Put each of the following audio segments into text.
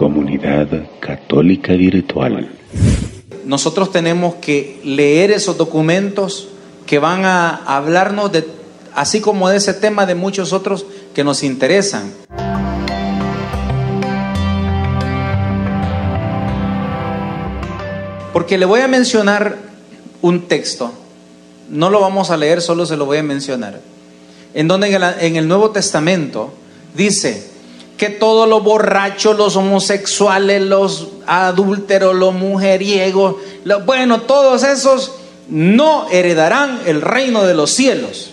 Comunidad Católica Virtual. Nosotros tenemos que leer esos documentos que van a hablarnos de, así como de ese tema, de muchos otros que nos interesan. Porque le voy a mencionar un texto, no lo vamos a leer, solo se lo voy a mencionar, en donde en el, en el Nuevo Testamento dice que todos los borrachos, los homosexuales, los adúlteros, los mujeriegos, bueno, todos esos no heredarán el reino de los cielos.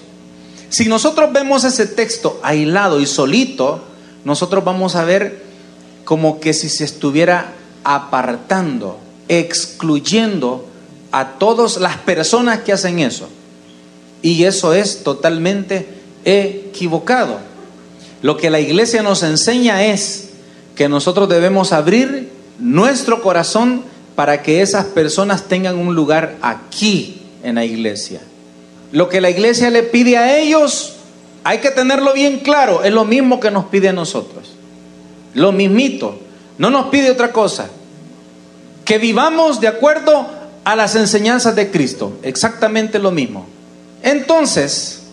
Si nosotros vemos ese texto aislado y solito, nosotros vamos a ver como que si se estuviera apartando, excluyendo a todas las personas que hacen eso. Y eso es totalmente equivocado. Lo que la iglesia nos enseña es que nosotros debemos abrir nuestro corazón para que esas personas tengan un lugar aquí en la iglesia. Lo que la iglesia le pide a ellos, hay que tenerlo bien claro, es lo mismo que nos pide a nosotros. Lo mismito, no nos pide otra cosa. Que vivamos de acuerdo a las enseñanzas de Cristo, exactamente lo mismo. Entonces,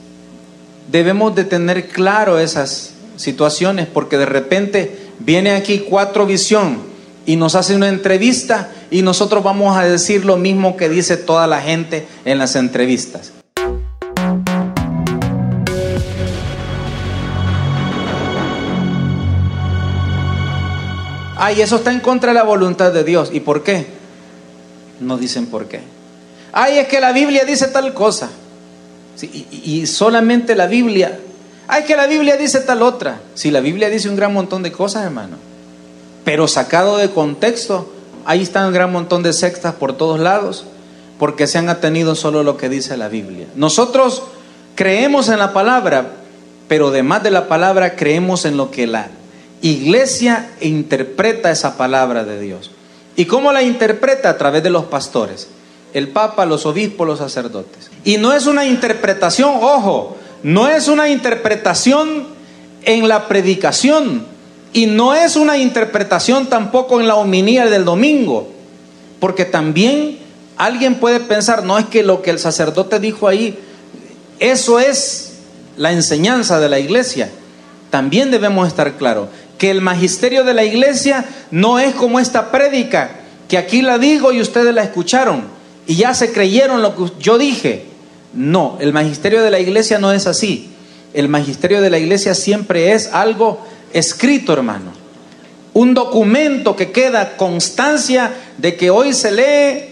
debemos de tener claro esas situaciones porque de repente viene aquí cuatro visión y nos hace una entrevista y nosotros vamos a decir lo mismo que dice toda la gente en las entrevistas. Ay, eso está en contra de la voluntad de Dios. ¿Y por qué? No dicen por qué. Ay, es que la Biblia dice tal cosa. Y, y solamente la Biblia. Ay, que la Biblia dice tal otra. Si la Biblia dice un gran montón de cosas, hermano. Pero sacado de contexto, ahí está un gran montón de sectas por todos lados, porque se han atenido solo lo que dice la Biblia. Nosotros creemos en la palabra, pero además de la palabra creemos en lo que la iglesia interpreta esa palabra de Dios. ¿Y cómo la interpreta? A través de los pastores, el papa, los obispos, los sacerdotes. Y no es una interpretación, ojo, no es una interpretación en la predicación y no es una interpretación tampoco en la homilía del domingo, porque también alguien puede pensar, no es que lo que el sacerdote dijo ahí, eso es la enseñanza de la iglesia. También debemos estar claros que el magisterio de la iglesia no es como esta prédica, que aquí la digo y ustedes la escucharon y ya se creyeron lo que yo dije. No, el magisterio de la iglesia no es así. El magisterio de la iglesia siempre es algo escrito, hermano. Un documento que queda constancia de que hoy se lee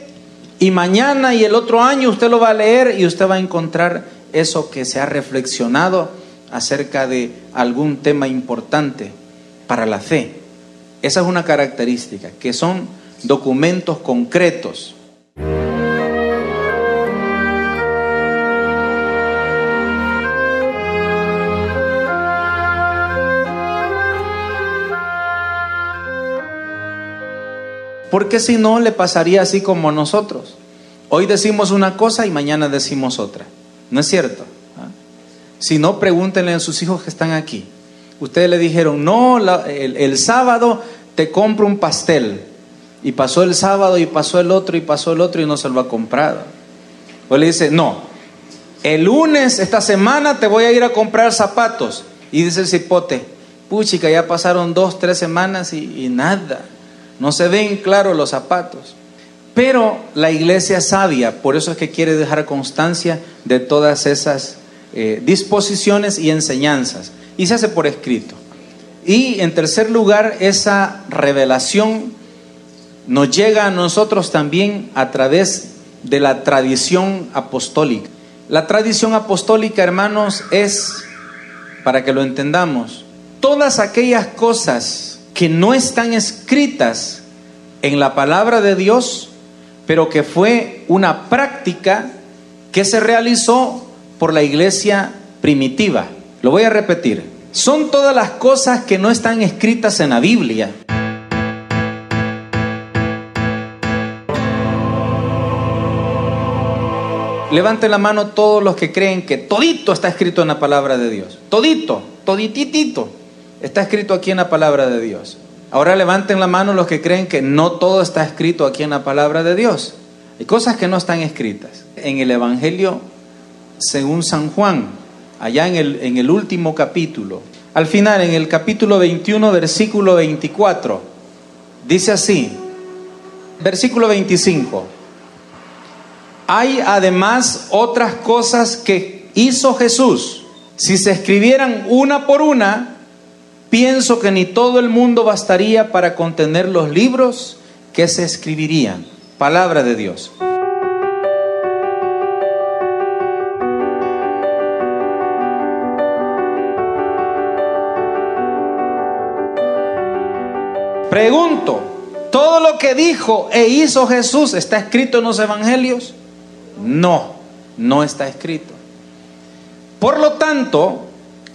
y mañana y el otro año usted lo va a leer y usted va a encontrar eso que se ha reflexionado acerca de algún tema importante para la fe. Esa es una característica, que son documentos concretos. Porque si no, le pasaría así como nosotros. Hoy decimos una cosa y mañana decimos otra. ¿No es cierto? ¿Ah? Si no, pregúntenle a sus hijos que están aquí. Ustedes le dijeron, no, el, sábado te compro un pastel. Y pasó el sábado y pasó el otro y pasó el otro y no se lo ha comprado. O le dice, no, el lunes, esta semana, te voy a ir a comprar zapatos. Y dice el cipote, puchica, ya pasaron dos, tres semanas y nada. No se ven claros los zapatos. Pero la iglesia es sabia, por eso es que quiere dejar constancia de todas esas eh, disposiciones y enseñanzas. Y se hace por escrito. Y en tercer lugar, esa revelación nos llega a nosotros también a través de la tradición apostólica. La tradición apostólica, hermanos, es, para que lo entendamos, todas aquellas cosas que no están escritas en la palabra de Dios, pero que fue una práctica que se realizó por la iglesia primitiva. Lo voy a repetir. Son todas las cosas que no están escritas en la Biblia. Levanten la mano todos los que creen que todito está escrito en la palabra de Dios. Todito, todititito está escrito aquí en la palabra de Dios. Ahora levanten la mano los que creen que no todo está escrito aquí en la palabra de Dios. Hay cosas que no están escritas. En el Evangelio según San Juan, allá en el, en el último capítulo, al final, en el capítulo 21, versículo 24, dice así, versículo 25, hay además otras cosas que hizo Jesús. Si se escribieran una por una, pienso que ni todo el mundo bastaría para contener los libros que se escribirían. Palabra de Dios. Pregunto, ¿todo lo que dijo e hizo Jesús está escrito en los evangelios? No, no está escrito. Por lo tanto,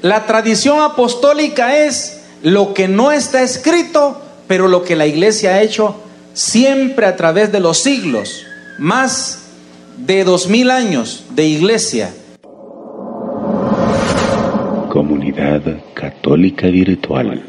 la tradición apostólica es lo que no está escrito, pero lo que la iglesia ha hecho siempre a través de los siglos, más de dos mil años de iglesia. Comunidad Católica Virtual.